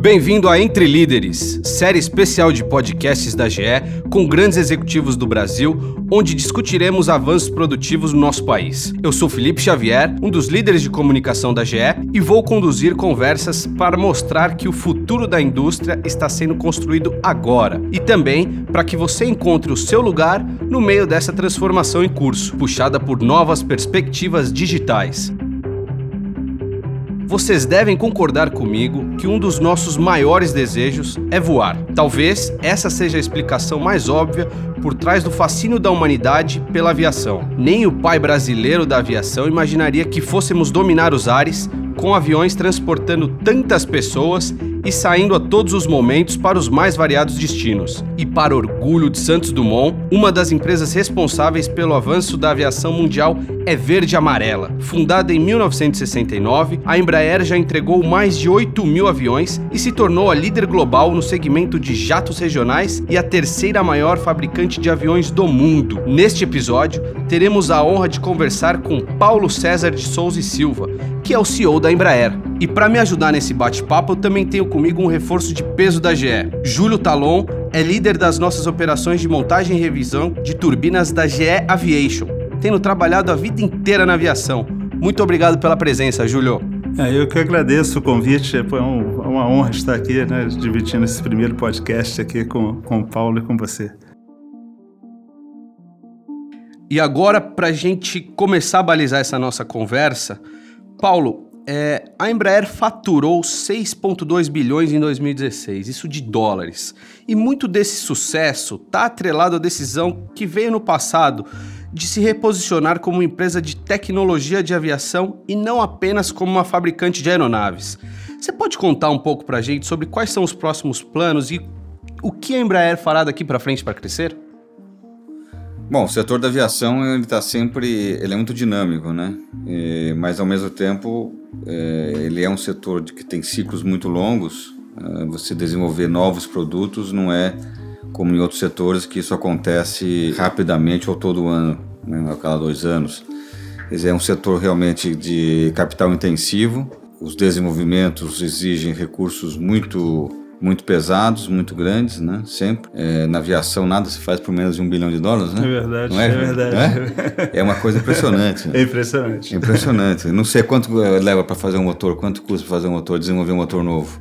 Bem-vindo a Entre Líderes, série especial de podcasts da GE com grandes executivos do Brasil, onde discutiremos avanços produtivos no nosso país. Eu sou Felipe Xavier, um dos líderes de comunicação da GE, e vou conduzir conversas para mostrar que o futuro da indústria está sendo construído agora e também para que você encontre o seu lugar no meio dessa transformação em curso, puxada por novas perspectivas digitais. Vocês devem concordar comigo que um dos nossos maiores desejos é voar. Talvez essa seja a explicação mais óbvia por trás do fascínio da humanidade pela aviação. Nem o pai brasileiro da aviação imaginaria que fôssemos dominar os ares com aviões transportando tantas pessoas e saindo a todos os momentos para os mais variados destinos. E para orgulho de Santos Dumont, uma das empresas responsáveis pelo avanço da aviação mundial é Verde Amarela. Fundada em 1969, a Embraer já entregou mais de 8 mil aviões e se tornou a líder global no segmento de jatos regionais e a terceira maior fabricante de aviões do mundo. Neste episódio, teremos a honra de conversar com Paulo César de Souza e Silva, que é o CEO da Embraer. E para me ajudar nesse bate-papo, eu também tenho comigo um reforço de peso da GE. Júlio Talon é líder das nossas operações de montagem e revisão de turbinas da GE Aviation, tendo trabalhado a vida inteira na aviação. Muito obrigado pela presença, Júlio. É, eu que agradeço o convite, foi um, uma honra estar aqui, né, dividindo esse primeiro podcast aqui com, com o Paulo e com você. E agora, para a gente começar a balizar essa nossa conversa, Paulo, é, a Embraer faturou 6,2 bilhões em 2016, isso de dólares. E muito desse sucesso está atrelado à decisão que veio no passado de se reposicionar como empresa de tecnologia de aviação e não apenas como uma fabricante de aeronaves. Você pode contar um pouco para a gente sobre quais são os próximos planos e o que a Embraer fará daqui para frente para crescer? Bom, o setor da aviação ele está sempre, ele é muito dinâmico, né? E, mas ao mesmo tempo é, ele é um setor que tem ciclos muito longos. É, você desenvolver novos produtos não é como em outros setores que isso acontece rapidamente ou todo ano, né, a cada dois anos. É um setor realmente de capital intensivo. Os desenvolvimentos exigem recursos muito muito pesados, muito grandes, né? Sempre. É, na aviação nada se faz por menos de um bilhão de dólares, né? É verdade, Não é, é verdade. É? é uma coisa impressionante. Né? É impressionante. impressionante. Não sei quanto leva para fazer um motor, quanto custa fazer um motor, desenvolver um motor novo.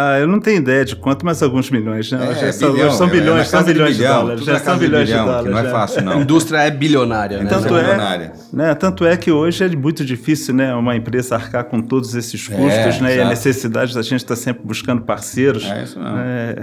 Ah, eu não tenho ideia de quanto, mas alguns milhões, né? É, já são, bilhão, são bilhões, é, são bilhões de, bilhão, de dólares. Já são bilhões de, bilhão, de dólares. não é fácil, não. A indústria é bilionária, né? Tanto é, bilionária. Né, tanto é que hoje é muito difícil, né, uma empresa arcar com todos esses custos, é, né? Exato. E a necessidade da gente estar tá sempre buscando parceiros. É isso mesmo. Né,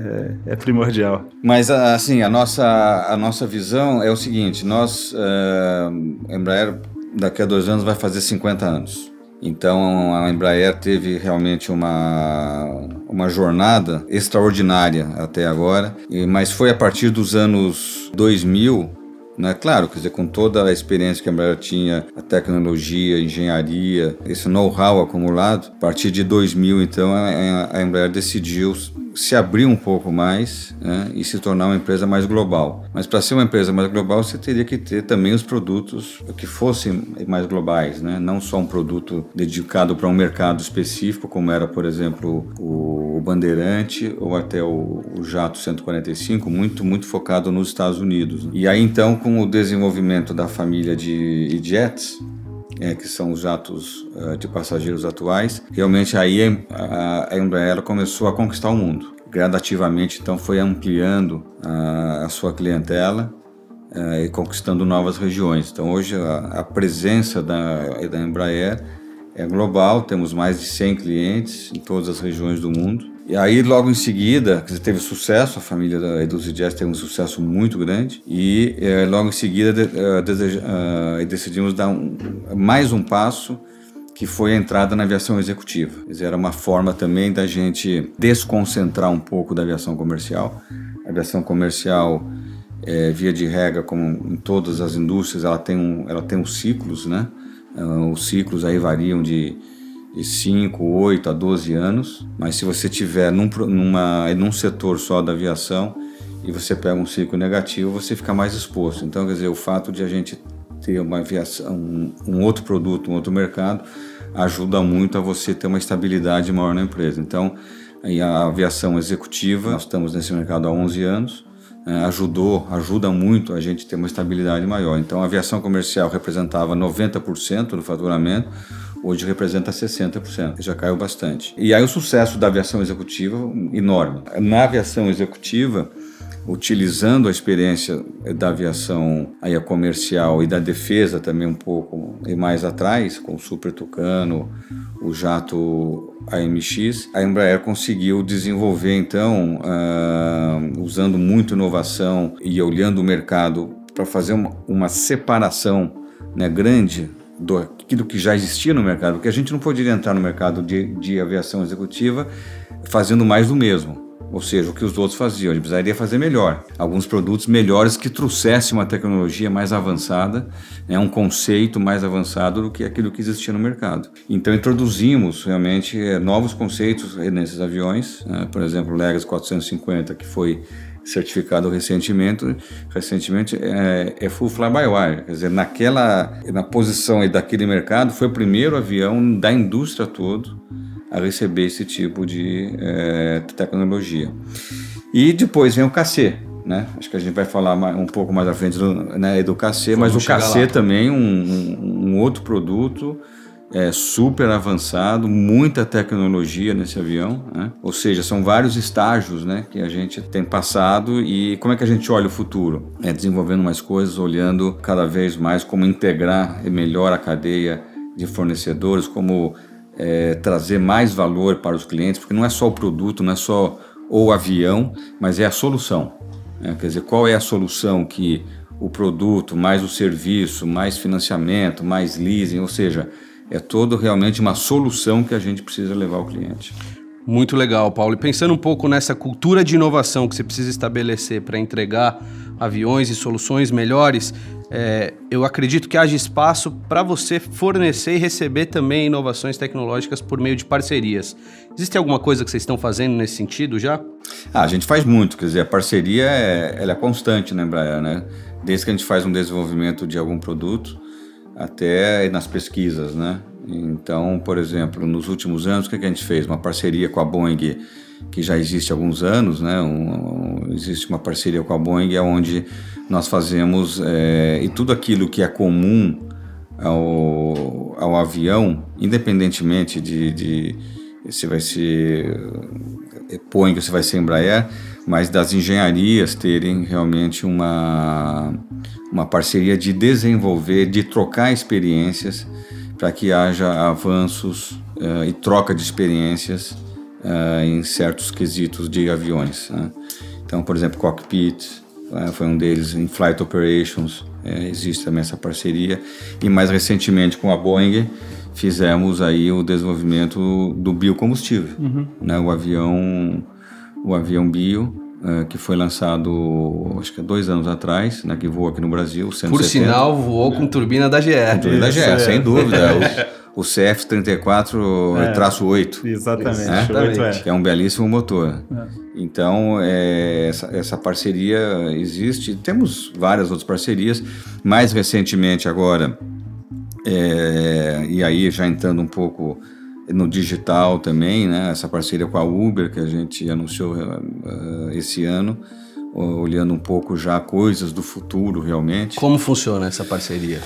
é, é, primordial. Mas, assim, a nossa, a nossa visão é o seguinte, nós, uh, Embraer, daqui a dois anos vai fazer 50 anos. Então a Embraer teve realmente uma, uma jornada extraordinária até agora, mas foi a partir dos anos 2000 né? Claro, quer dizer, com toda a experiência que a Embraer tinha, a tecnologia, a engenharia, esse know-how acumulado, a partir de 2000, então, a, Embraer decidiu se abrir um pouco mais né, e se tornar uma empresa mais global. Mas para ser uma empresa mais global, você teria que ter também os produtos que fossem mais globais, né? não só um produto dedicado para um mercado específico, como era, por exemplo, o, Bandeirante ou até o, o, Jato 145, muito, muito focado nos Estados Unidos. Né? E aí, então, com o desenvolvimento da família de jets, é, que são os jatos uh, de passageiros atuais, realmente aí a, a Embraer começou a conquistar o mundo. Gradativamente, então, foi ampliando a, a sua clientela uh, e conquistando novas regiões. Então, hoje a, a presença da, da Embraer é global, temos mais de 100 clientes em todas as regiões do mundo. E aí, logo em seguida, teve sucesso, a família da Eduz Jazz teve um sucesso muito grande, e é, logo em seguida de, uh, deseja, uh, decidimos dar um, mais um passo, que foi a entrada na aviação executiva. Era uma forma também da gente desconcentrar um pouco da aviação comercial. A aviação comercial, é, via de regra, como em todas as indústrias, ela tem, um, ela tem uns ciclos, né? Uh, os ciclos aí variam de 5, 8 a 12 anos, mas se você tiver num, numa, num setor só da aviação e você pega um ciclo negativo, você fica mais exposto. Então, quer dizer, o fato de a gente ter uma aviação, um, um outro produto, um outro mercado, ajuda muito a você ter uma estabilidade maior na empresa. Então, a aviação executiva. Nós estamos nesse mercado há 11 anos. É, ajudou, ajuda muito a gente ter uma estabilidade maior. Então, a aviação comercial representava 90% do faturamento, hoje representa 60%, já caiu bastante. E aí o sucesso da aviação executiva, enorme. Na aviação executiva, utilizando a experiência da aviação aí comercial e da defesa também um pouco e mais atrás, com o Super Tucano, o jato AMX, a Embraer conseguiu desenvolver então, uh, usando muito inovação e olhando o mercado para fazer uma, uma separação né, grande do aquilo que já existia no mercado, porque a gente não poderia entrar no mercado de, de aviação executiva fazendo mais do mesmo. Ou seja, o que os outros faziam, a gente precisaria fazer melhor. Alguns produtos melhores que trouxessem uma tecnologia mais avançada, né, um conceito mais avançado do que aquilo que existia no mercado. Então introduzimos realmente é, novos conceitos nesses aviões, né, por exemplo, o Legacy 450, que foi certificado recentemente, recentemente é, é full fly-by-wire, quer dizer, naquela na posição daquele mercado foi o primeiro avião da indústria todo a receber esse tipo de é, tecnologia. E depois vem o KC, né? Acho que a gente vai falar mais, um pouco mais à frente do, né, do KC, mas o KC lá. também um, um, um outro produto é, super avançado, muita tecnologia nesse avião, né? ou seja, são vários estágios né, que a gente tem passado e como é que a gente olha o futuro? É desenvolvendo mais coisas, olhando cada vez mais como integrar melhor a cadeia de fornecedores, como é, trazer mais valor para os clientes, porque não é só o produto, não é só o avião, mas é a solução. Né? Quer dizer, qual é a solução que o produto, mais o serviço, mais financiamento, mais leasing, ou seja, é todo realmente uma solução que a gente precisa levar ao cliente. Muito legal, Paulo. E pensando um pouco nessa cultura de inovação que você precisa estabelecer para entregar aviões e soluções melhores, é, eu acredito que haja espaço para você fornecer e receber também inovações tecnológicas por meio de parcerias. Existe alguma coisa que vocês estão fazendo nesse sentido já? Ah, a gente faz muito, quer dizer, a parceria é, ela é constante na Embraer, né? Desde que a gente faz um desenvolvimento de algum produto até nas pesquisas, né? Então, por exemplo, nos últimos anos, o que a gente fez? Uma parceria com a Boeing que já existe há alguns anos, né? Um, existe uma parceria com a Boeing onde nós fazemos é, e tudo aquilo que é comum ao, ao avião, independentemente de, de se vai ser é, Boeing ou se vai ser Embraer, mas das engenharias terem realmente uma, uma parceria de desenvolver, de trocar experiências para que haja avanços uh, e troca de experiências uh, em certos quesitos de aviões. Né? Então, por exemplo, cockpit uh, foi um deles, em flight operations existe também essa parceria e mais recentemente com a Boeing fizemos aí o desenvolvimento do biocombustível, uhum. né? O avião, o avião bio uh, que foi lançado acho que dois anos atrás, né, que voa aqui no Brasil. 170. Por sinal, voou com turbina da GE. Com turbina da GE, é. sem dúvida. o, o CF34-8. É, exatamente. Né? exatamente. Que é um belíssimo motor. É. Então, é, essa, essa parceria existe. Temos várias outras parcerias. Mais recentemente, agora, é, e aí já entrando um pouco no digital também, né? Essa parceria com a Uber que a gente anunciou uh, esse ano, olhando um pouco já coisas do futuro realmente. Como funciona essa parceria?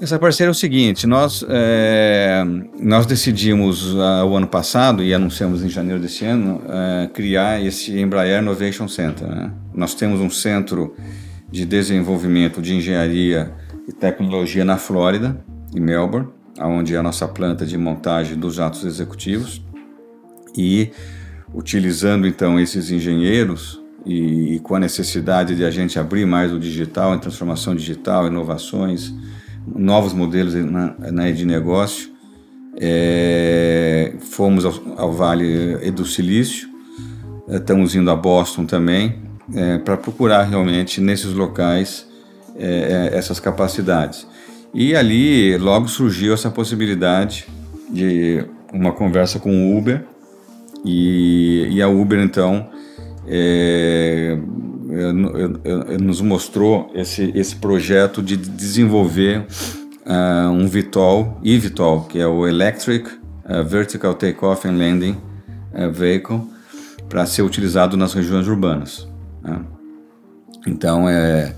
Essa parceria é o seguinte: nós, é, nós decidimos uh, o ano passado e anunciamos em janeiro desse ano uh, criar esse Embraer Innovation Center. Né? Nós temos um centro de desenvolvimento de engenharia e tecnologia na Flórida, em Melbourne onde é a nossa planta de montagem dos jatos executivos, e utilizando então esses engenheiros e, e, com a necessidade de a gente abrir mais o digital, em transformação digital, inovações, novos modelos né, de negócio, é, fomos ao, ao, Vale do Silício, estamos indo a Boston também, é, para procurar realmente nesses locais é, é essas capacidades. E ali logo surgiu essa possibilidade de uma conversa com o Uber e, e a Uber então é, é, é, nos mostrou esse, esse projeto de desenvolver uh, um VTOL, eVTOL, que é o Electric uh, Vertical Takeoff and Landing uh, Vehicle, para ser utilizado nas regiões urbanas. Né? Então, é,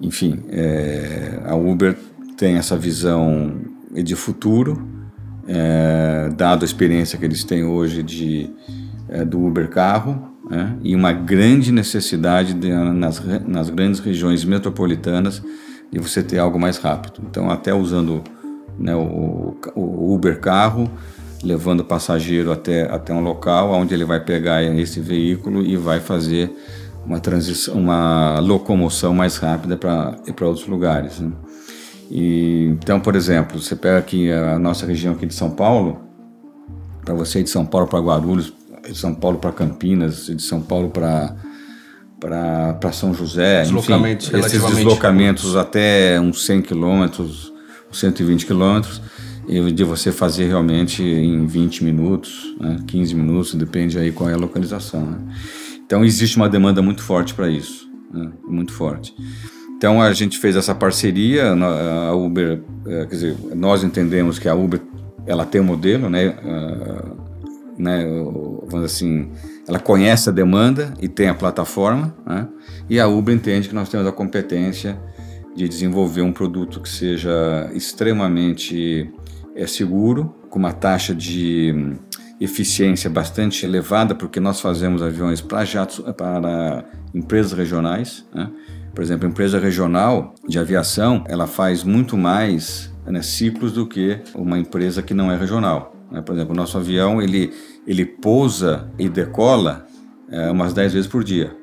enfim, é, a Uber tem essa visão de futuro, é, dado a experiência que eles têm hoje de, é, do Uber carro, né? e uma grande necessidade de, nas, nas grandes regiões metropolitanas de você ter algo mais rápido. Então, até usando né, o, o Uber carro, levando o passageiro até, até um local onde ele vai pegar esse veículo e vai fazer uma transição, uma locomoção mais rápida para outros lugares. Né? E, então, por exemplo, você pega aqui a nossa região aqui de São Paulo, para você ir de São Paulo para Guarulhos, de São Paulo para Campinas, de São Paulo para para São José, enfim, esses deslocamentos até uns 100 quilômetros, 120 quilômetros, de você fazer realmente em 20 minutos, né, 15 minutos, depende aí qual é a localização. Né? Então existe uma demanda muito forte para isso, né, muito forte. Então a gente fez essa parceria, a Uber, é, quer dizer, nós entendemos que a Uber ela tem um modelo, né, né, vamos assim, ela conhece a demanda e tem a plataforma, né, e a Uber entende que nós temos a competência de desenvolver um produto que seja extremamente é, seguro, com uma taxa de eficiência bastante elevada, porque nós fazemos aviões para jatos, para empresas regionais. Né? Por exemplo, a empresa regional de aviação, ela faz muito mais né, ciclos do que uma empresa que não é regional. Né? Por exemplo, o nosso avião ele ele pousa e decola é, umas 10 vezes por dia,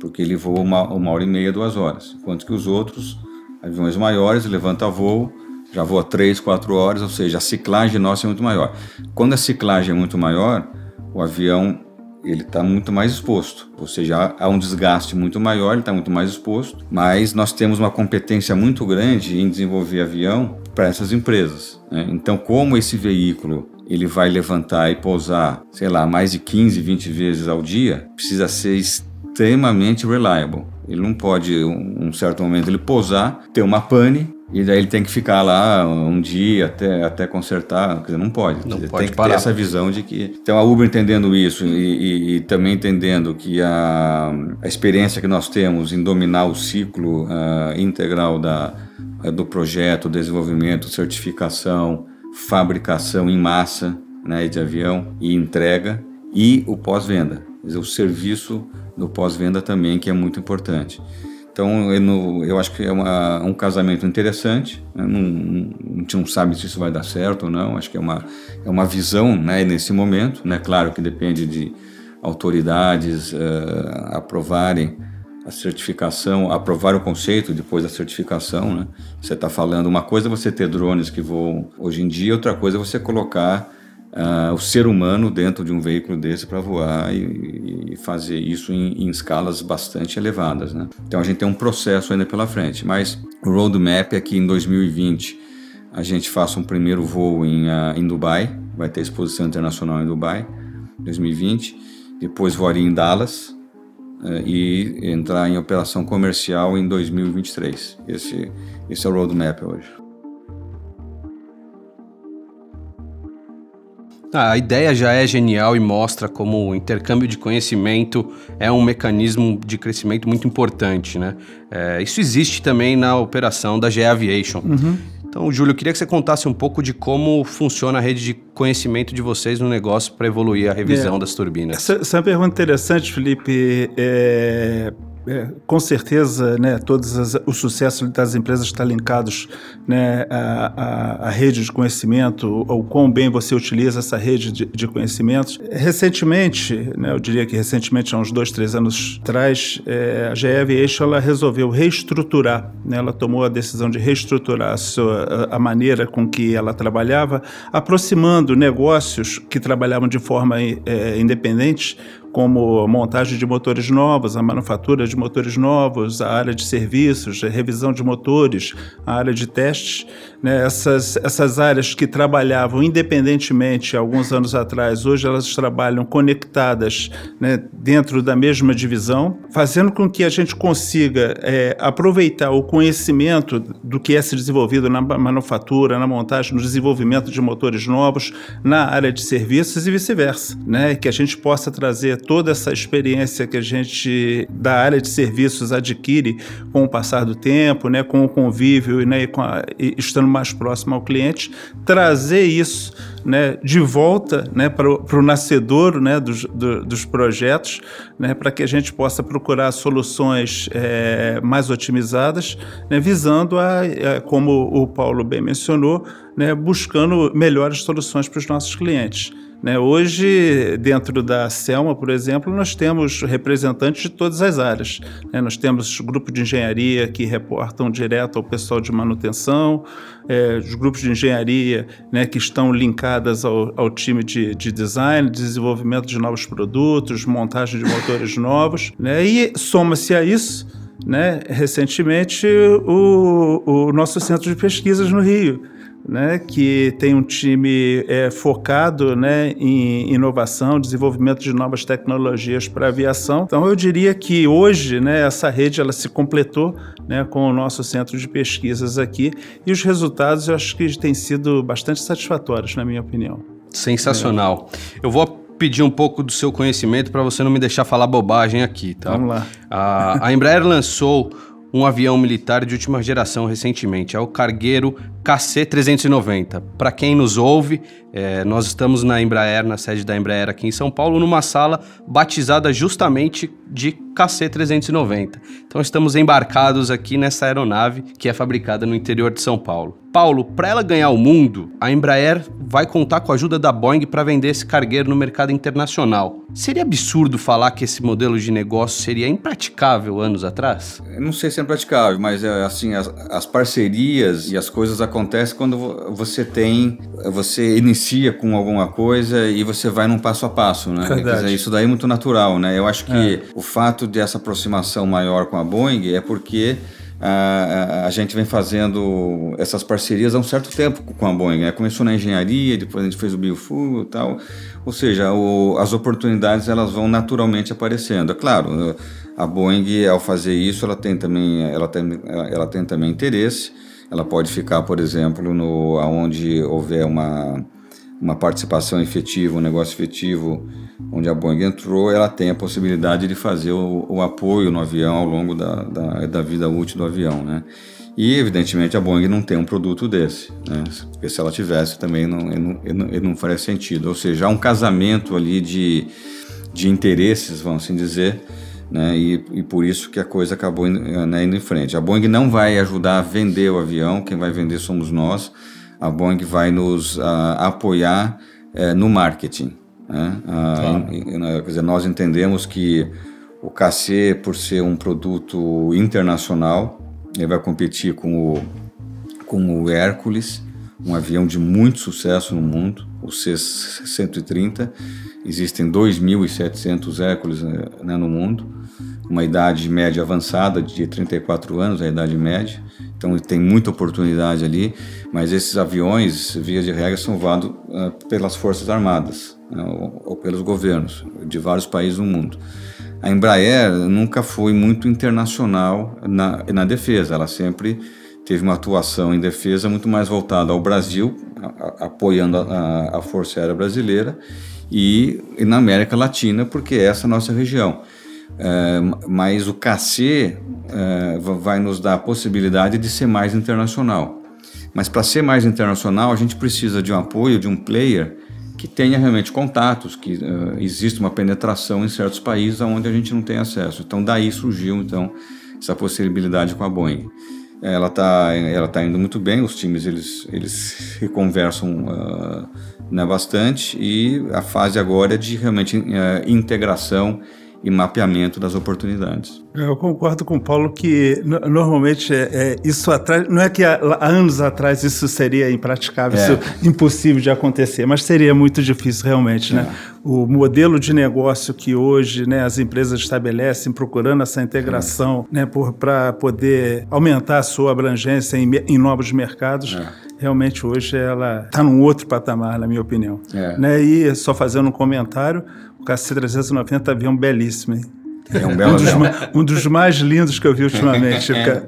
porque ele voa uma, uma hora e meia, duas horas, enquanto que os outros aviões maiores levanta voo já voa 3, 4 horas, ou seja, a ciclagem nossa é muito maior. Quando a ciclagem é muito maior, o avião ele está muito mais exposto, ou seja, há um desgaste muito maior, ele está muito mais exposto, mas nós temos uma competência muito grande em desenvolver avião para essas empresas. Né? Então, como esse veículo ele vai levantar e pousar, sei lá, mais de 15, 20 vezes ao dia, precisa ser extremamente reliable. Ele não pode, um, certo momento, ele pousar, ter uma pane e daí ele tem que ficar lá um dia até, até consertar. Dizer, não pode. Não pode tem que parar. ter essa visão de que. Então a Uber entendendo isso e, e, e também entendendo que a, a, experiência que nós temos em dominar o ciclo uh, integral da, uh, do projeto, desenvolvimento, certificação, fabricação em massa né, de avião e entrega e o pós-venda. O serviço do pós-venda também, que é muito importante. Então, eu, eu acho que é uma, um casamento interessante. Né? Não, a gente não sabe se isso vai dar certo ou não. Acho que é uma, é uma visão né, nesse momento. Né? Claro que depende de autoridades uh, aprovarem a certificação, aprovar o conceito depois da certificação. Né? Você está falando uma coisa é você ter drones que voam hoje em dia, outra coisa é você colocar uh, o ser humano dentro de um veículo desse para voar e, e, fazer isso em, em, escalas bastante elevadas. Né? Então a gente tem um processo ainda pela frente, mas o roadmap é que em 2020 a gente faça um primeiro voo em, uh, em Dubai, vai ter exposição internacional em Dubai, 2020, depois voaria em Dallas, uh, e entrar em operação comercial em 2023. Esse, esse é o roadmap hoje. Ah, a ideia já é genial e mostra como o intercâmbio de conhecimento é um mecanismo de crescimento muito importante, né? É, isso existe também na operação da GE Aviation. Uhum. Então, Júlio, eu queria que você contasse um pouco de como funciona a rede de conhecimento de vocês no negócio para evoluir a revisão é, das turbinas. Essa, essa é uma pergunta interessante, Felipe. É, é, com certeza, né, todos as, o sucesso das empresas está linkados né, à, à, rede de conhecimento, ou quão bem você utiliza essa rede de, de conhecimentos. Recentemente, né, eu diria que recentemente, há uns dois, três anos atrás, é, a GE Aviation ela resolveu reestruturar, né, ela tomou a decisão de reestruturar a, sua, a maneira com que ela trabalhava, aproximando negócios que trabalhavam de forma é, independente como montagem de motores novos, a manufatura de motores novos, a área de serviços, a revisão de motores, a área de testes, né, essas, essas áreas que trabalhavam independentemente alguns anos atrás, hoje elas trabalham conectadas né, dentro da mesma divisão, fazendo com que a gente consiga é, aproveitar o conhecimento do que é se desenvolvido na manufatura, na montagem, no desenvolvimento de motores novos, na área de serviços e vice-versa, né, que a gente possa trazer toda essa experiência que a gente da área de serviços adquire com o passar do tempo, né, com o convívio né, e, com a, e estando mais próximo ao cliente, trazer isso né, de volta né, para o nascedor né, dos, do, dos projetos, né, para que a gente possa procurar soluções é, mais otimizadas, né, visando, a, a, como o Paulo bem mencionou, né, buscando melhores soluções para os nossos clientes. Né? Hoje, dentro da Selma, por exemplo, nós temos representantes de todas as áreas. Né? Nós temos grupos de engenharia que reportam direto ao pessoal de manutenção, é, os grupos de engenharia né, que estão linkadas ao, ao time de, de, design, desenvolvimento de novos produtos, montagem de motores novos. Né? E soma-se a isso né, recentemente o, o nosso centro de pesquisas no Rio, né, que tem um time é, focado né, em inovação, desenvolvimento de novas tecnologias para aviação. Então, eu diria que hoje né, essa rede ela se completou né, com o nosso centro de pesquisas aqui e os resultados eu acho que têm sido bastante satisfatórios, na minha opinião. Sensacional. É. Eu vou pedir um pouco do seu conhecimento para você não me deixar falar bobagem aqui, tá? Vamos lá. A, a Embraer lançou um avião militar de última geração recentemente. É o cargueiro KC-390. Para quem nos ouve, é, nós estamos na Embraer, na sede da Embraer aqui em São Paulo, numa sala batizada justamente de KC-390. Então estamos embarcados aqui nessa aeronave que é fabricada no interior de São Paulo. Paulo, para ela ganhar o mundo, a Embraer vai contar com a ajuda da Boeing para vender esse cargueiro no mercado internacional. Seria absurdo falar que esse modelo de negócio seria impraticável anos atrás? Eu não sei se é impraticável, mas é, assim as, as parcerias e as coisas acontecem quando você tem, você inicia com alguma coisa e você vai num passo a passo, né? Dizer, isso daí é muito natural, né? Eu acho que é. o fato dessa aproximação maior com a Boeing é porque a, a, gente vem fazendo essas parcerias há um certo tempo com a Boeing. Né? Começou na engenharia, depois a gente fez o biofuel e tal. Ou seja, o, as oportunidades elas vão naturalmente aparecendo. É claro, a Boeing ao fazer isso ela tem também ela tem, ela tem também interesse. Ela pode ficar, por exemplo, no aonde houver uma uma participação efetiva, um negócio efetivo, onde a Boeing entrou, ela tem a possibilidade de fazer o, o apoio no avião ao longo da, da, da, vida útil do avião, né? E, evidentemente, a Boeing não tem um produto desse, né? Porque se ela tivesse, também não, não, não, não faria sentido. Ou seja, há um casamento ali de, de interesses, vamos assim dizer, né? E, e por isso que a coisa acabou né, indo em frente. A Boeing não vai ajudar a vender o avião, quem vai vender somos nós, a Boeing vai nos uh, apoiar uh, no marketing. Né? Uh, quer dizer, nós entendemos que o KC, por ser um produto internacional, ele vai competir com o, com o Hércules, um avião de muito sucesso no mundo, o C-130. Existem 2.700 Hércules né, né, no mundo, uma idade média avançada de 34 anos, a idade média. Então tem muita oportunidade ali, mas esses aviões, via de regra, são voados uh, pelas Forças Armadas né, ou, ou, pelos governos de vários países do mundo. A Embraer nunca foi muito internacional na, na defesa, ela sempre teve uma atuação em defesa muito mais voltada ao Brasil, a, a, apoiando a, a, Força Aérea Brasileira, e, e na América Latina, porque é essa a nossa região. É, mas o KC é, vai nos dar a possibilidade de ser mais internacional. Mas para ser mais internacional, a gente precisa de um apoio de um player que tenha realmente contatos, que uh, exista uma penetração em certos países onde a gente não tem acesso. Então daí surgiu então essa possibilidade com a Boeing. Ela está ela tá indo muito bem, os times eles, eles conversam uh, né, bastante e a fase agora é de realmente uh, integração e mapeamento das oportunidades. Eu concordo com o Paulo que normalmente é, é, isso atrás, não é que há, há, anos atrás isso seria impraticável, é. isso impossível de acontecer, mas seria muito difícil realmente, né? É. O modelo de negócio que hoje né, as empresas estabelecem, procurando essa integração né, para poder aumentar a sua abrangência em, em novos mercados, é. realmente hoje ela está num outro patamar, na minha opinião. É. Né? E só fazendo um comentário, o KC390 avião belíssimo, hein? É um belo um, dos, um dos mais lindos que eu vi ultimamente. é.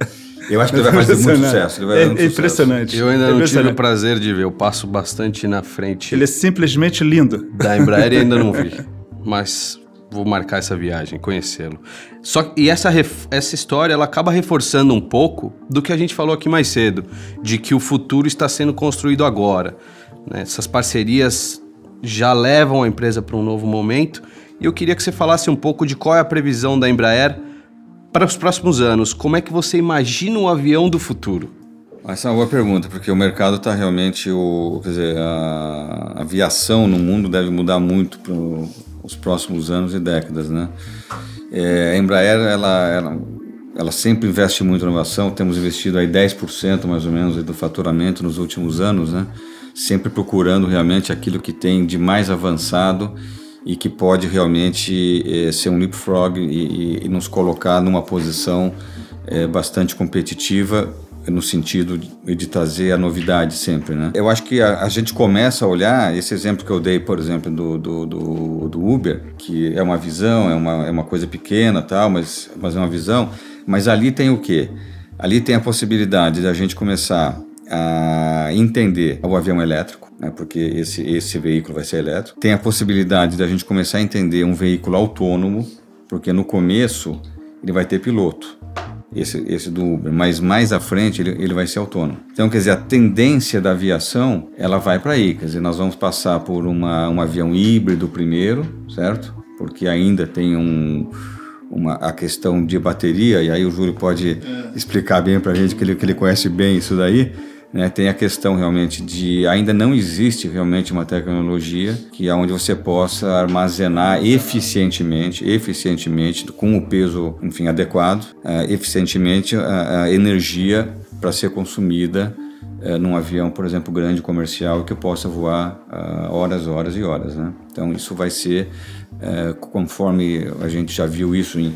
Eu acho que ele vai fazer muito sucesso. Ele vai é, é impressionante. Eu ainda não tive o prazer de ver, eu passo bastante na frente. Ele é simplesmente lindo. Da Embraer e ainda não vi. Mas vou marcar essa viagem, conhecê-lo. Só e essa, essa história ela acaba reforçando um pouco do que a gente falou aqui mais cedo, de que o futuro está sendo construído agora. Né? Essas parcerias já levam a empresa para um novo momento. E eu queria que você falasse um pouco de qual é a previsão da Embraer para os próximos anos. Como é que você imagina um avião do futuro? Essa é uma boa pergunta, porque o mercado está realmente, o, quer dizer, a aviação no mundo deve mudar muito para os próximos anos e décadas, né? É, a Embraer, ela, ela, ela, sempre investe muito em inovação, temos investido aí 10% mais ou menos do faturamento nos últimos anos, né? Sempre procurando realmente aquilo que tem de mais avançado e que pode realmente é, ser um leapfrog e, e, nos colocar numa posição é, bastante competitiva no sentido de, trazer a novidade sempre, né? Eu acho que a, a, gente começa a olhar esse exemplo que eu dei, por exemplo, do, do, do, do Uber, que é uma visão, é uma, é uma coisa pequena, tal, mas, mas é uma visão. Mas ali tem o quê? Ali tem a possibilidade de a gente começar a entender o avião elétrico, né, porque esse, esse veículo vai ser elétrico. Tem a possibilidade de a gente começar a entender um veículo autônomo, porque no começo ele vai ter piloto, esse, esse do Uber, mas mais à frente ele, ele vai ser autônomo. Então, quer dizer, a tendência da aviação, ela vai para aí, quer dizer, nós vamos passar por uma, um avião híbrido primeiro, certo? Porque ainda tem um, uma, a questão de bateria, e aí o Júlio pode é. explicar bem para a gente que ele, que ele conhece bem isso daí, né, tem a questão realmente de ainda não existe realmente uma tecnologia que é onde você possa armazenar eficientemente, eficientemente com o peso, enfim, adequado, uh, eficientemente a, a energia para ser consumida uh, num avião, por exemplo, grande comercial que possa voar uh, horas, horas e horas, né? Então isso vai ser conforme a gente já viu isso em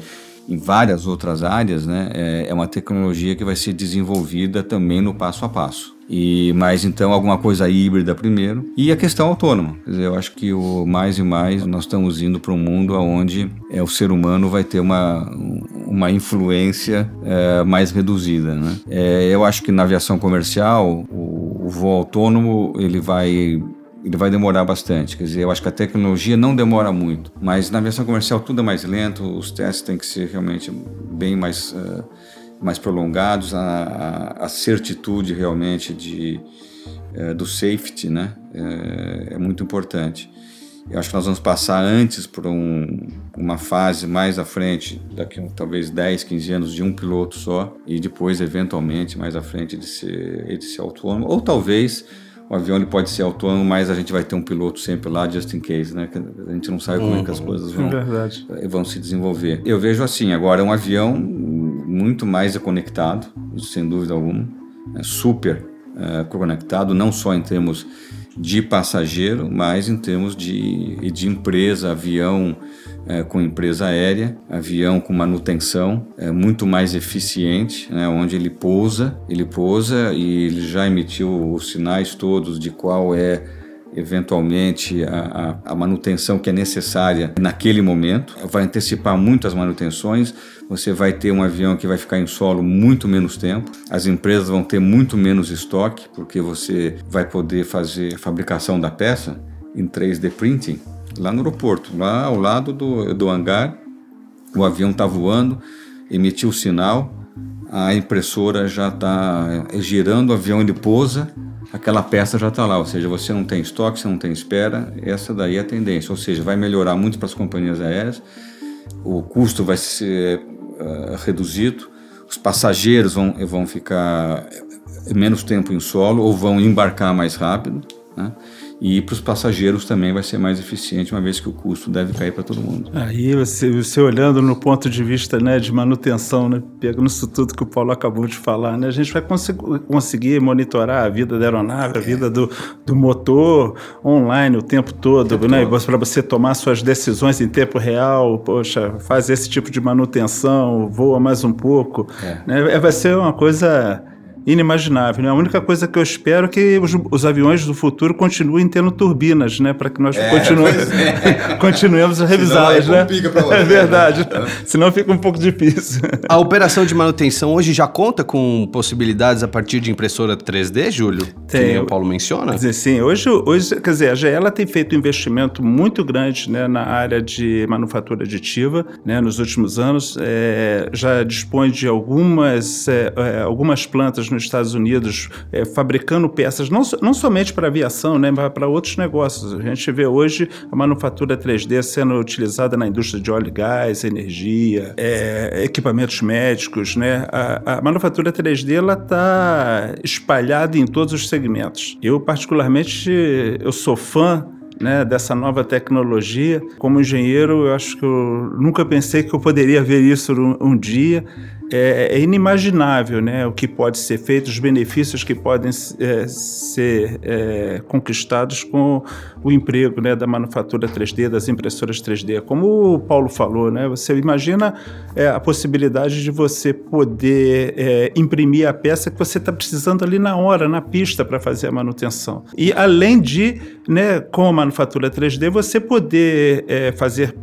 em várias outras áreas, né, é, é uma tecnologia que vai ser desenvolvida também no passo a passo. E mais então alguma coisa híbrida primeiro e a questão autônoma. Dizer, eu acho que o mais e mais nós estamos indo para um mundo onde é, o ser humano vai ter uma, uma influência é, mais reduzida. Né? É, eu acho que na aviação comercial o, o voo autônomo ele vai ele vai demorar bastante. Quer dizer, eu acho que a tecnologia não demora muito, mas na aviação comercial tudo é mais lento, os testes têm que ser realmente bem mais, uh, mais prolongados, a, a, a, certitude realmente de, uh, do safety né, é, é, muito importante. Eu acho que nós vamos passar antes por um, uma fase mais à frente, daqui talvez 10, 15 anos, de um piloto só, e depois, eventualmente, mais à frente de ser, de ser autônomo, ou talvez o avião ele pode ser autônomo, mas a gente vai ter um piloto sempre lá, just in case, né? A gente não sabe como é que as uhum. coisas vão, é vão se desenvolver. Eu vejo assim, agora é um avião muito mais conectado, sem dúvida alguma, é super é, conectado, não só em termos de passageiro, mas em termos de, de empresa, avião é, com empresa aérea, avião com manutenção, é muito mais eficiente, né, onde ele pousa, ele pousa e ele já emitiu os sinais todos de qual é eventualmente a, a, a, manutenção que é necessária naquele momento, vai antecipar muitas manutenções, você vai ter um avião que vai ficar em solo muito menos tempo, as empresas vão ter muito menos estoque, porque você vai poder fazer a fabricação da peça em 3D printing, lá no aeroporto, lá ao lado do, do hangar. O avião está voando, emitiu o sinal, a impressora já está girando, o avião ele pousa, aquela peça já está lá. Ou seja, você não tem estoque, você não tem espera. Essa daí é a tendência. Ou seja, vai melhorar muito para as companhias aéreas, o custo vai ser uh, reduzido, os passageiros vão, vão ficar menos tempo em solo ou vão embarcar mais rápido. Né? E para os passageiros também vai ser mais eficiente, uma vez que o custo deve cair para todo mundo. Aí você, você olhando no ponto de vista né, de manutenção, né, pegando isso tudo que o Paulo acabou de falar, né, a gente vai cons conseguir monitorar a vida da aeronave, a vida do, do motor online o tempo todo, tempo né, para você tomar suas decisões em tempo real, poxa, faz esse tipo de manutenção, voa mais um pouco, é. né, vai ser uma coisa inimaginável. Né? A única coisa que eu espero é que os, os aviões do futuro continuem tendo turbinas, né? Para que nós é, continue, é. continuemos a revisá-las. Né? É verdade. Né? Senão fica um pouco difícil. A operação de manutenção hoje já conta com possibilidades a partir de impressora 3D, Júlio? Tem. Que o Paulo menciona? Quer dizer, sim. Hoje, hoje, quer dizer, a GE tem feito um investimento muito grande né, na área de manufatura aditiva né, nos últimos anos. É, já dispõe de algumas, é, é algumas plantas no nos Estados Unidos é, fabricando peças, não, não somente para aviação, né, mas para outros negócios. A gente vê hoje a manufatura 3D sendo utilizada na indústria de óleo e gás, energia, é, equipamentos médicos. Né? A, a manufatura 3D está espalhada em todos os segmentos. Eu, particularmente, eu sou fã né, dessa nova tecnologia. Como engenheiro, eu acho que eu nunca pensei que eu poderia ver isso um, um dia é, é, inimaginável né, o que pode ser feito, os benefícios que podem é, ser é, conquistados com o emprego né, da manufatura 3D, das impressoras 3D. Como o Paulo falou, né, você imagina é, a possibilidade de você poder é, imprimir a peça que você está precisando ali na hora, na pista, para fazer a manutenção. E além de, né, com a manufatura 3D, você poder fazer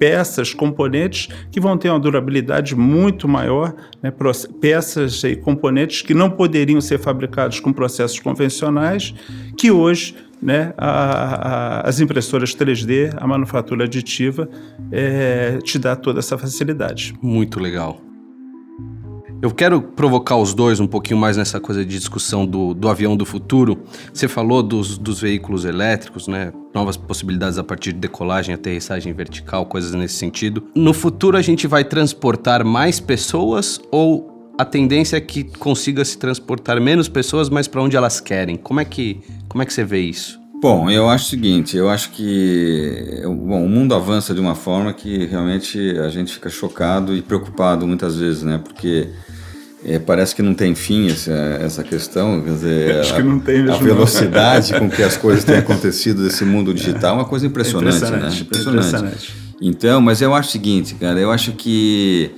peças, componentes que vão ter uma durabilidade muito maior, né? peças e componentes que não poderiam ser fabricados com processos convencionais, que hoje né, a, a, as impressoras 3D, a manufatura aditiva, é, te dá toda essa facilidade. Muito legal. Eu quero provocar os dois um pouquinho mais nessa coisa de discussão do, do avião do futuro. Você falou dos, dos veículos elétricos, né? Novas possibilidades a partir de decolagem, aterrissagem vertical, coisas nesse sentido. No futuro a gente vai transportar mais pessoas ou a tendência é que consiga se transportar menos pessoas, mas para onde elas querem? Como é que como é que você vê isso? Bom, eu acho o seguinte, eu acho que bom, o mundo avança de uma forma que realmente a gente fica chocado e preocupado muitas vezes, né? Porque é, parece que não tem fim essa, essa questão, quer dizer, Acho a, que não tem a velocidade com que as coisas têm acontecido nesse mundo digital é uma coisa impressionante, impressionante né? Impressionante. impressionante. Então, mas eu acho o seguinte, cara, eu acho que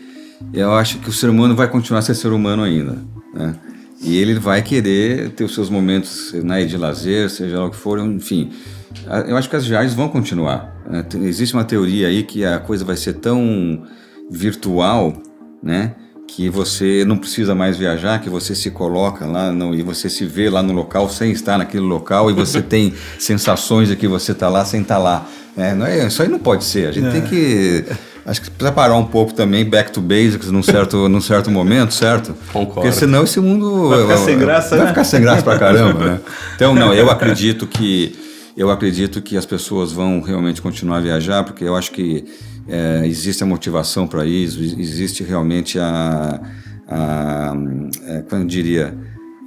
eu acho que o ser humano vai continuar a ser ser humano ainda, né? E ele vai querer ter os seus momentos né, de lazer, seja lá o que for, enfim. Eu acho que as viagens vão continuar. Né? Existe uma teoria aí que a coisa vai ser tão virtual, né? Que você não precisa mais viajar, que você se coloca lá no, e você se vê lá no local sem estar naquele local e você tem sensações de que você está lá sem estar tá lá. É, não é, isso aí não pode ser. A gente é. tem que. Acho que precisa parar um pouco também, back to basics, num certo, num certo momento, certo? Concordo. Porque senão esse mundo. Vai ficar sem graça, vai né? ficar sem graça pra caramba, né? Então, não, eu acredito que. Eu acredito que as pessoas vão realmente continuar a viajar, porque eu acho que é, existe a motivação para isso, existe realmente a, a é, como eu diria,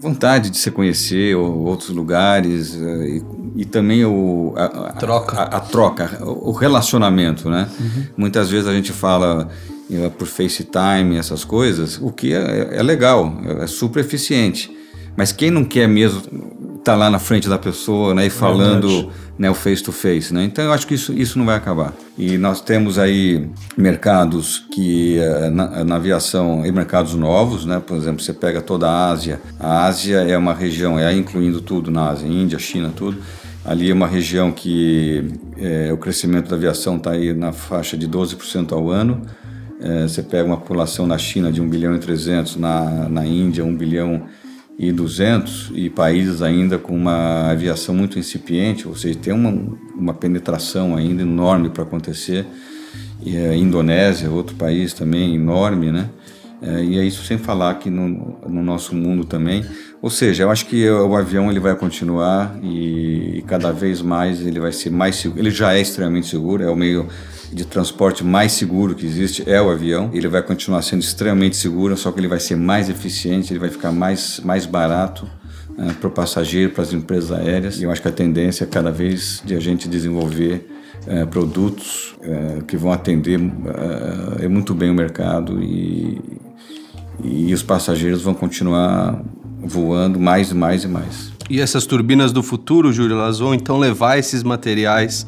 vontade de se conhecer outros lugares é, e, e também o, a, troca. A, a, troca, o relacionamento, né? Uhum. Muitas vezes a gente fala é, por FaceTime, essas coisas, o que é, é legal, é super eficiente. Mas quem não quer mesmo tá lá na frente da pessoa né, e falando né, o face to face. Né? Então eu acho que isso, isso não vai acabar. E nós temos aí mercados que eh, na, na aviação e mercados novos, né? por exemplo, você pega toda a Ásia. A Ásia é uma região, é incluindo tudo na Ásia, Índia, China, tudo. Ali é uma região que é, o crescimento da aviação está aí na faixa de 12% ao ano. É, você pega uma população na China de 1 bilhão e 300, na, na Índia 1 bilhão e 200 e países ainda com uma aviação muito incipiente, ou seja, tem uma, uma penetração ainda enorme para acontecer. E a Indonésia, outro país também enorme, né? É, e é isso sem falar que no, no, nosso mundo também. Ou seja, eu acho que o avião ele vai continuar e, e cada vez mais ele vai ser mais seguro. Ele já é extremamente seguro, é o meio de transporte mais seguro que existe é o avião. Ele vai continuar sendo extremamente seguro, só que ele vai ser mais eficiente, ele vai ficar mais, mais barato é, para o passageiro, para as empresas aéreas. E eu acho que a tendência é cada vez de a gente desenvolver é, produtos é, que vão atender é, muito bem o mercado e, e os passageiros vão continuar voando mais e mais e mais. E essas turbinas do futuro, Júlio, elas vão então levar esses materiais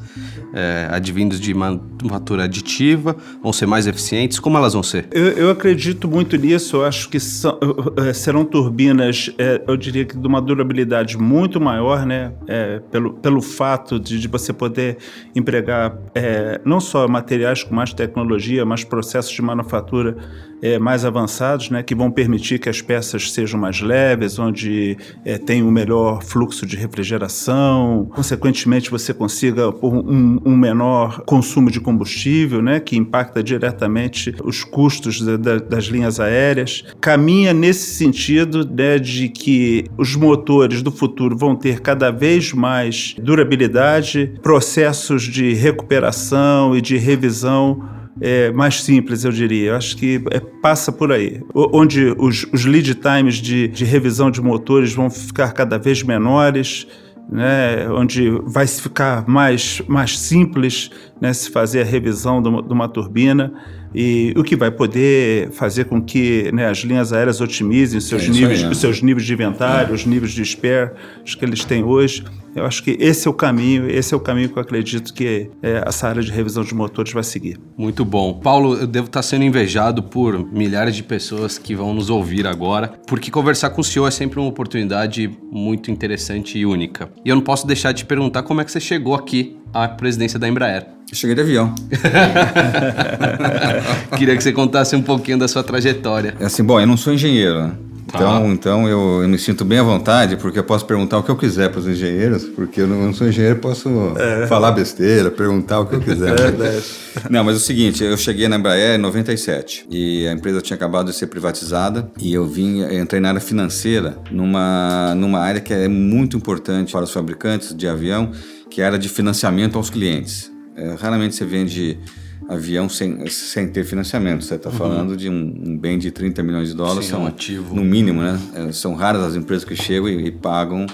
é, advindos de manufatura aditiva, vão ser mais eficientes? Como elas vão ser? Eu, eu acredito muito nisso. Eu acho que são, é, serão turbinas, é, eu diria que de uma durabilidade muito maior, né? É, pelo, pelo fato de, de você poder empregar é, não só materiais com mais tecnologia, mas processos de manufatura é, mais avançados, né, que vão permitir que as peças sejam mais leves, onde é, tem um melhor fluxo de refrigeração, consequentemente você consiga um, um, menor consumo de combustível, né, que impacta diretamente os custos da, da, das linhas aéreas. Caminha nesse sentido né, de que os motores do futuro vão ter cada vez mais durabilidade, processos de recuperação e de revisão é, mais simples, eu diria. Eu acho que é, passa por aí. onde os, os lead times de, de, revisão de motores vão ficar cada vez menores, né, onde vai ficar mais, mais simples né, se fazer a revisão de uma turbina e o que vai poder fazer com que né, as linhas aéreas otimizem seus, é níveis, aí, né? seus níveis de inventário, é. os níveis de spare que eles têm hoje. Eu acho que esse é o caminho, esse é o caminho que eu acredito que é, essa área de revisão de motores vai seguir. Muito bom. Paulo, eu devo estar sendo invejado por milhares de pessoas que vão nos ouvir agora, porque conversar com o senhor é sempre uma oportunidade muito interessante e única. E eu não posso deixar de te perguntar como é que você chegou aqui à presidência da Embraer. Eu cheguei de avião. Queria que você contasse um pouquinho da sua trajetória. É assim, bom, eu não sou engenheiro, né? Então, ah. então eu, eu, me sinto bem à vontade, porque eu posso perguntar o que eu quiser para os engenheiros, porque eu não, não sou engenheiro, posso é. falar besteira, perguntar o que eu quiser. É não, mas é o seguinte, eu cheguei na Embraer em 97 e a empresa tinha acabado de ser privatizada e eu vim, eu entrei na área financeira, numa, numa área que é muito importante para os fabricantes de avião, que a área de financiamento aos clientes. É, raramente você vende avião sem, sem ter financiamento. Você está uhum. falando de um, um, bem de 30 milhões de dólares. Sim, são, um ativo. No mínimo, né? É, são raras as empresas que chegam e, e pagam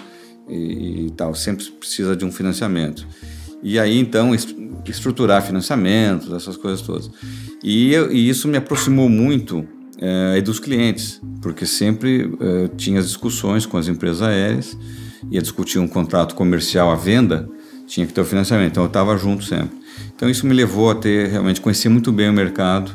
e, e, tal. Sempre precisa de um financiamento. E aí, então, estruturar financiamentos, essas coisas todas. E, e isso me aproximou muito é, dos clientes, porque sempre é, tinha as discussões com as empresas aéreas, ia discutir um contrato comercial à venda, tinha que ter o financiamento. Então, eu estava junto sempre. Então isso me levou a ter realmente conhecer muito bem o mercado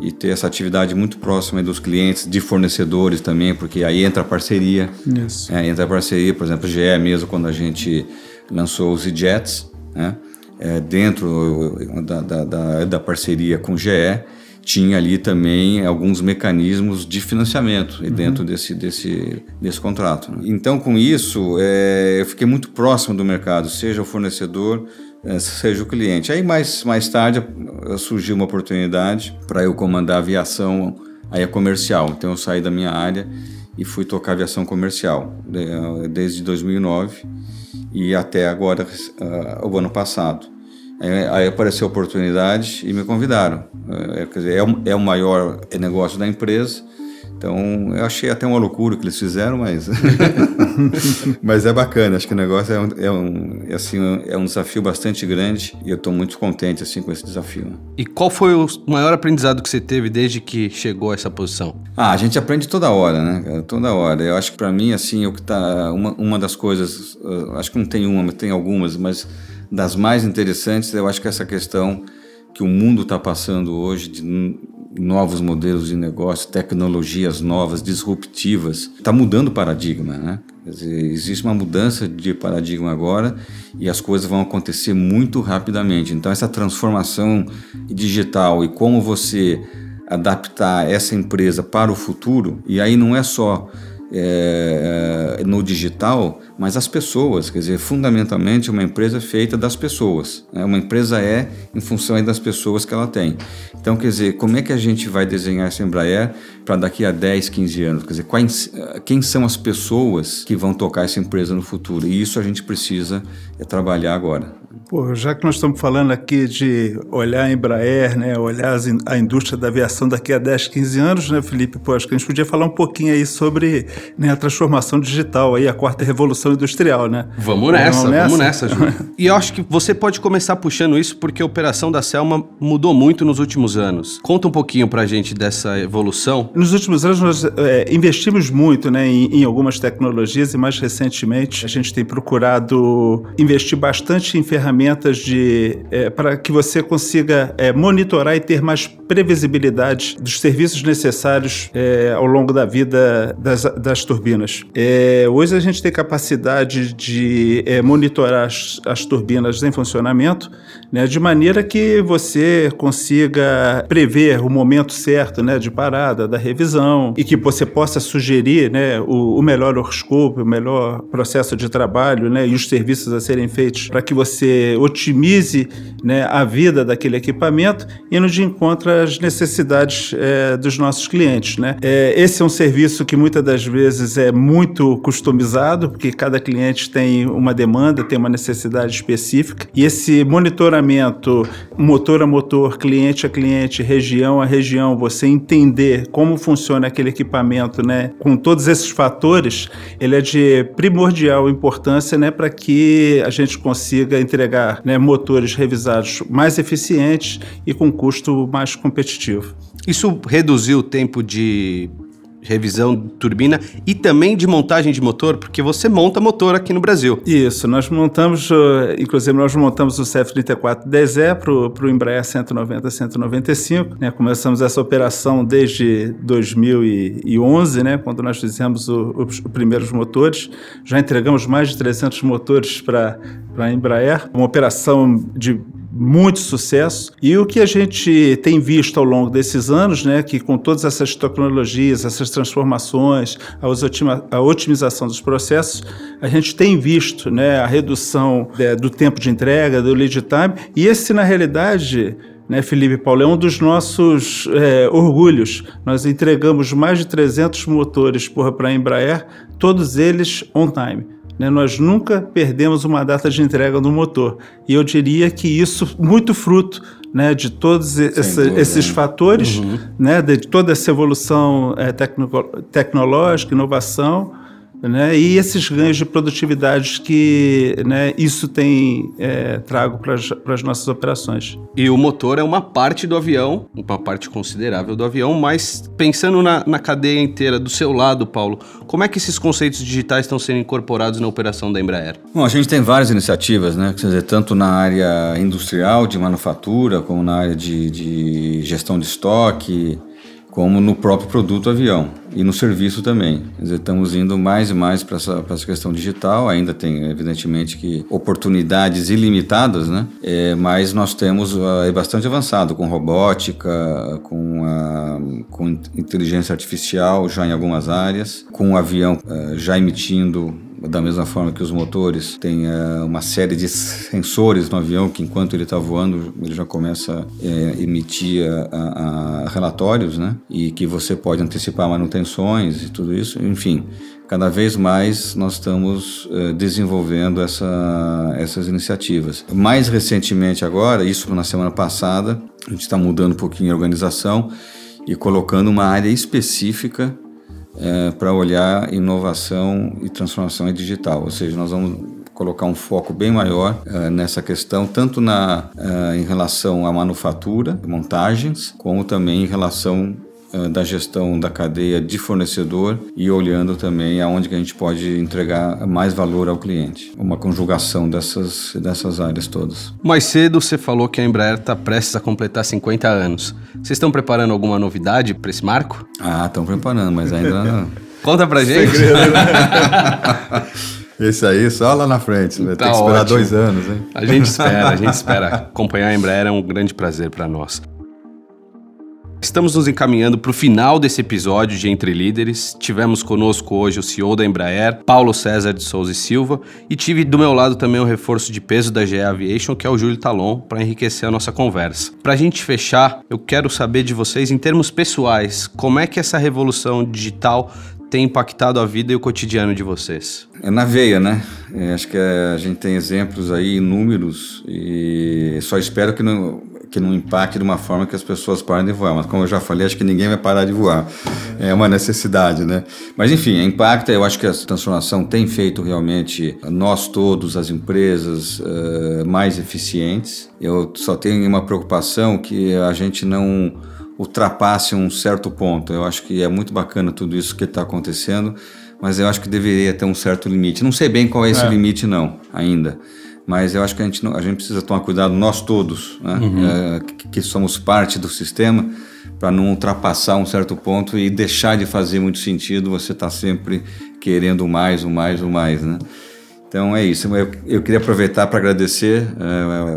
e ter essa atividade muito próxima dos clientes, de fornecedores também, porque aí entra a parceria. Yes. É, entra a parceria, por exemplo, GE mesmo, quando a gente lançou os e-jets, né? É, dentro da, da, da, da, parceria com GE, tinha ali também alguns mecanismos de financiamento uhum. dentro desse, desse, desse contrato. Né? Então, com isso, é, eu fiquei muito próximo do mercado, seja o fornecedor, é, seja o cliente. Aí mais, mais tarde surgiu uma oportunidade para eu comandar a aviação aí a comercial. Então eu saí da minha área e fui tocar aviação comercial desde 2009 e até agora uh, o ano passado. Aí apareceu a oportunidade e me convidaram. É, quer dizer, é o, é o maior negócio da empresa então, eu achei até uma loucura o que eles fizeram, mas mas é bacana. Acho que o negócio é um, é um, é assim, é um desafio bastante grande e eu estou muito contente assim com esse desafio. E qual foi o maior aprendizado que você teve desde que chegou a essa posição? Ah, a gente aprende toda hora, né? Toda hora. Eu acho que para mim assim, o que tá uma, uma das coisas, acho que não tem uma, mas tem algumas, mas das mais interessantes, eu acho que essa questão que o mundo está passando hoje de novos modelos de negócio, tecnologias novas, disruptivas. Está mudando o paradigma, né? Dizer, existe uma mudança de paradigma agora e as coisas vão acontecer muito rapidamente. Então, essa transformação digital e como você adaptar essa empresa para o futuro, e aí não é só é, no digital, mas as pessoas, quer dizer, fundamentalmente uma empresa é feita das pessoas. Né? Uma empresa é em função das pessoas que ela tem. Então, quer dizer, como é que a gente vai desenhar essa Embraer para daqui a 10, 15 anos? Quer dizer, quais, quem são as pessoas que vão tocar essa empresa no futuro? E isso a gente precisa é, trabalhar agora. Pô, já que nós estamos falando aqui de olhar a Embraer, né, olhar a indústria da aviação daqui a 10, 15 anos, né, Felipe? Pô, acho que a gente podia falar um pouquinho aí sobre né, a transformação digital, aí, a quarta revolução industrial, né? Vamos nessa, vamos nessa, vamos nessa Júlio. e eu acho que você pode começar puxando isso porque a operação da Selma mudou muito nos últimos anos. Conta um pouquinho pra gente dessa evolução. Nos últimos anos nós é, investimos muito né, em, em algumas tecnologias e mais recentemente a gente tem procurado investir bastante em ferramentas de é, para que você consiga é, monitorar e ter mais previsibilidade dos serviços necessários ao longo da vida das, das turbinas. Hoje a gente tem capacidade de monitorar as, as, turbinas em funcionamento né, de maneira que você consiga prever o momento certo né, de parada, da revisão e que você possa sugerir né, o, o melhor horoscópio, o melhor processo de trabalho né, e os serviços a serem feitos para que você otimize né, a vida daquele equipamento indo de encontro às necessidades é, dos nossos clientes. Né? É, esse é um serviço que muitas das vezes é muito customizado, porque cada cliente tem uma demanda, tem uma necessidade específica, e esse monitoramento motor a motor, cliente a cliente, região a região, você entender como funciona aquele equipamento, né, com todos esses fatores, ele é de primordial importância, né, para que a gente consiga entregar né, motores revisados mais eficientes e com custo mais competitivo. Isso reduziu o tempo de revisão de turbina e também de montagem de motor, porque você monta motor aqui no Brasil. Isso, nós montamos, inclusive nós montamos o CF3410E para o Embraer 190-195, né? começamos essa operação desde 2011, né? quando nós fizemos o, os primeiros motores, já entregamos mais de 300 motores para a Embraer, uma operação de muito sucesso. E o que a gente tem visto ao longo desses anos, né, que com todas essas tecnologias, essas transformações, a, otimização dos processos, a gente tem visto né, a redução é, do tempo de entrega, do lead time, e esse, na realidade, né, Felipe Paulo, é um dos nossos é, orgulhos. Nós entregamos mais de 300 motores para a Embraer, todos eles on time. Né? Nós nunca perdemos uma data de entrega do motor. E eu diria que isso muito fruto né, de todos esse, esses fatores, uhum. né, de toda essa evolução é, tecnológica, inovação, né? E esses ganhos de produtividade que né, isso tem é, trago para as nossas operações. E o motor é uma parte do avião, uma parte considerável do avião, mas pensando na, na cadeia inteira do seu lado, Paulo, como é que esses conceitos digitais estão sendo incorporados na operação da Embraer? Bom, a gente tem várias iniciativas, né? Quer dizer, tanto na área industrial, de manufatura, como na área de, de gestão de estoque, como no próprio produto avião e no serviço também. Dizer, estamos indo mais e mais para essa, essa, questão digital. Ainda tem, evidentemente, que oportunidades ilimitadas, né? É, mas nós temos uh, bastante avançado com robótica, com, uh, com inteligência artificial já em algumas áreas, com o avião uh, já emitindo da mesma forma que os motores têm uh, uma série de sensores no avião que enquanto ele está voando ele já começa a é, emitir a relatórios, né? E que você pode antecipar manutenções e tudo isso. Enfim, cada vez mais nós estamos uh, desenvolvendo essa, essas iniciativas. Mais recentemente agora, isso na semana passada, a gente está mudando um pouquinho a organização e colocando uma área específica é, para olhar inovação e transformação digital. Ou seja, nós vamos colocar um foco bem maior uh, nessa questão, tanto na, uh, em relação à manufatura, montagens, como também em relação da gestão da cadeia de fornecedor e olhando também aonde que a gente pode entregar mais valor ao cliente. Uma conjugação dessas, dessas áreas todas. Mais cedo você falou que a Embraer está prestes a completar 50 anos. Vocês estão preparando alguma novidade para esse marco? Ah, estão preparando, mas ainda não. Conta pra gente. Segredo, né? Esse aí só lá na frente. Vai tá ter que esperar ótimo. dois anos, hein? A gente espera, a gente espera. Acompanhar a Embraer é um grande prazer para nós. Estamos nos encaminhando para o final desse episódio de Entre Líderes. Tivemos conosco hoje o CEO da Embraer, Paulo César de Souza e Silva, e tive do meu lado também o reforço de peso da GE Aviation, que é o Júlio Talon, para enriquecer a nossa conversa. Para a gente fechar, eu quero saber de vocês, em termos pessoais, como é que essa revolução digital tem impactado a vida e o cotidiano de vocês? É na veia, né? É, acho que a gente tem exemplos aí, inúmeros, e só espero que não, que não impacte de uma forma que as pessoas parem de voar. Mas como eu já falei, acho que ninguém vai parar de voar. É uma necessidade, né? Mas enfim, impacta. Eu acho que essa transformação tem feito realmente nós todos, as empresas, uh, mais eficientes. Eu só tenho uma preocupação que a gente não ultrapasse um certo ponto. Eu acho que é muito bacana tudo isso que está acontecendo, mas eu acho que deveria ter um certo limite. Não sei bem qual é esse é. limite, não, ainda. Mas eu acho que a gente, a gente precisa tomar cuidado, nós todos, né? uhum. é, que, que somos parte do sistema, para não ultrapassar um certo ponto e deixar de fazer muito sentido você estar tá sempre querendo mais, o mais, o mais, né? Então é isso. Eu, eu queria aproveitar para agradecer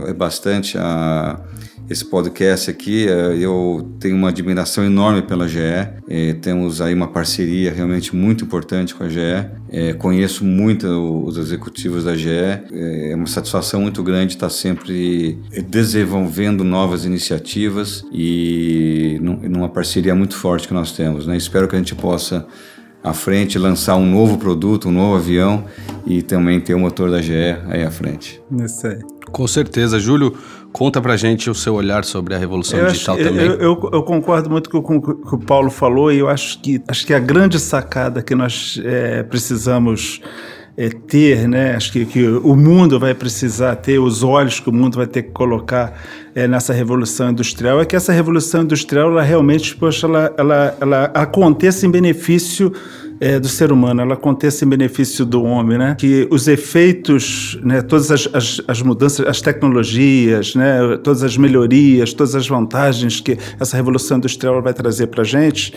é, é, bastante a esse podcast aqui. Eh, eu tenho uma admiração enorme pela GE. Eh, temos aí uma parceria realmente muito importante com a GE. Eh, conheço muito os executivos da GE. É uma satisfação muito grande estar sempre desenvolvendo novas iniciativas e numa parceria muito forte que nós temos. Né? Espero que a gente possa à frente, lançar um novo produto, um novo avião e também ter o motor da GE aí à frente. Isso aí. Com certeza. Júlio, conta pra gente o seu olhar sobre a revolução eu digital acho, também. Eu, eu, eu, concordo muito com o que o Paulo falou e eu acho que, acho que a grande sacada que nós é, precisamos é, ter, né? Acho que, que, o mundo vai precisar ter, os olhos que o mundo vai ter que colocar é, nessa revolução industrial, é que essa revolução industrial, ela realmente, poxa, ela, ela, ela aconteça em benefício é, do ser humano, ela acontece em benefício do homem, né? Que os efeitos, né, todas as, as, as, mudanças, as tecnologias, né, todas as melhorias, todas as vantagens que essa revolução industrial vai trazer para a gente,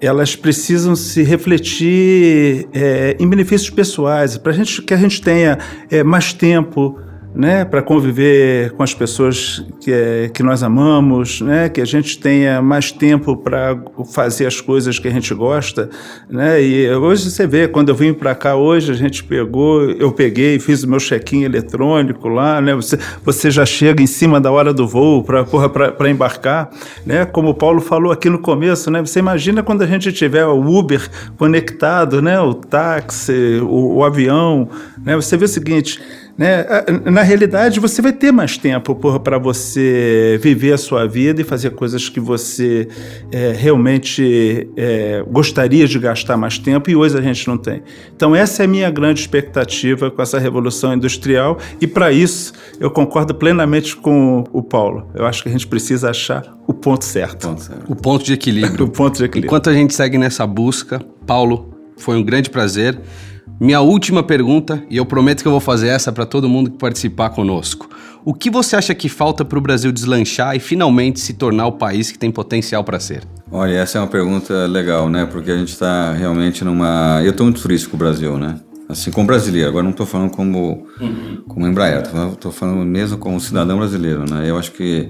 elas precisam se refletir é, em benefícios pessoais, para gente que a gente tenha é, mais tempo né, para conviver com as pessoas que, é, que nós amamos, né, que a gente tenha mais tempo para fazer as coisas que a gente gosta, né, e hoje você vê, quando eu vim para cá hoje, a gente pegou, eu peguei, fiz o meu check-in eletrônico lá, né, você, você já chega em cima da hora do voo para embarcar, né, como o Paulo falou aqui no começo, né, você imagina quando a gente tiver o Uber conectado, né, o táxi, o, o avião, né, você vê o seguinte, né? Na realidade, você vai ter mais tempo para você viver a sua vida e fazer coisas que você é, realmente é, gostaria de gastar mais tempo e hoje a gente não tem. Então, essa é a minha grande expectativa com essa revolução industrial e, para isso, eu concordo plenamente com o Paulo. Eu acho que a gente precisa achar o ponto certo. Ponto certo. O ponto de equilíbrio. o ponto de equilíbrio. Enquanto a gente segue nessa busca, Paulo, foi um grande prazer. Minha última pergunta, e eu prometo que eu vou fazer essa para todo mundo que participar conosco. O que você acha que falta para o Brasil deslanchar e finalmente se tornar o país que tem potencial para ser? Olha, essa é uma pergunta legal, né? Porque a gente está realmente numa. Eu estou muito triste com o Brasil, né? Assim, como brasileiro. Agora não estou falando como, uhum. como Embraer, estou falando mesmo como cidadão brasileiro, né? Eu acho que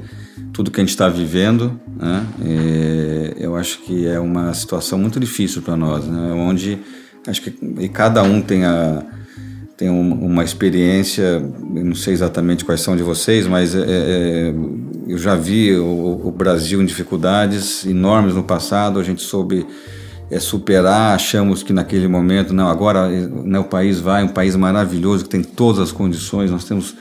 tudo que a gente está vivendo, né? É, eu acho que é uma situação muito difícil para nós, né? Onde Acho que e cada um tem, a, tem um, uma experiência, não sei exatamente quais são de vocês, mas é, é, eu já vi o, o, Brasil em dificuldades enormes no passado, a gente soube é, superar, achamos que naquele momento, não, agora né, o país vai, um país maravilhoso, que tem todas as condições, nós temos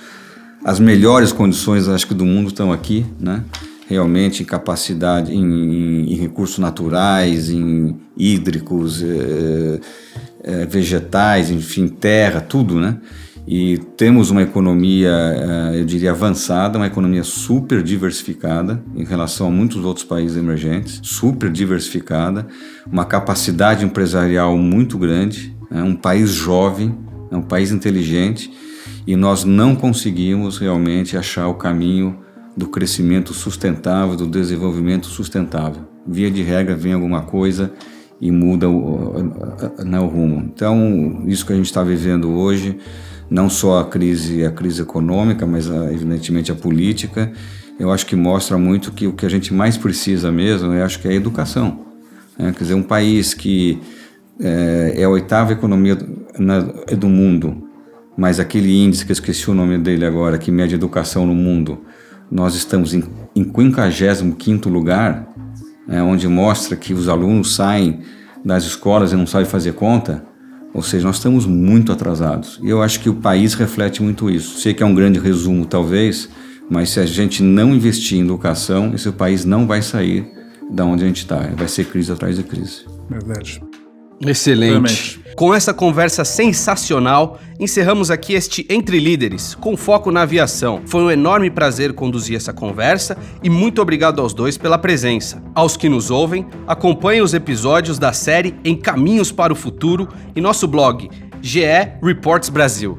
as melhores condições, acho que do mundo estão aqui, né? Realmente em capacidade, em, em recursos naturais, em hídricos, é, é, vegetais, enfim, terra, tudo, né? E temos uma economia, eu diria, avançada, uma economia super diversificada em relação a muitos outros países emergentes, super diversificada, uma capacidade empresarial muito grande, é um país jovem, é um país inteligente, e nós não conseguimos realmente achar o caminho do crescimento sustentável, do desenvolvimento sustentável. Via de regra, vem alguma coisa e muda o, né, o rumo. Então, isso que a gente está vivendo hoje, não só a crise, a crise econômica, mas a, evidentemente a política, eu acho que mostra muito que o que a gente mais precisa mesmo, eu acho que é a educação. Né? Quer dizer, um país que é, é a oitava economia do mundo, mas aquele índice que eu esqueci o nome dele agora, que mede educação no mundo, nós estamos em, em 55 lugar, né, onde mostra que os alunos saem das escolas e não sabe fazer conta, ou seja, nós estamos muito atrasados. E eu acho que o país reflete muito isso. Sei que é um grande resumo, talvez, mas se a gente não investir em educação, esse país não vai sair da onde a gente está. Vai ser crise atrás de crise. Verdade. Excelente. Com essa conversa sensacional, encerramos aqui este Entre Líderes, com foco na aviação. Foi um enorme prazer conduzir essa conversa e muito obrigado aos dois pela presença. Aos que nos ouvem, acompanhem os episódios da série Em Caminhos para o Futuro em nosso blog GE Reports Brasil.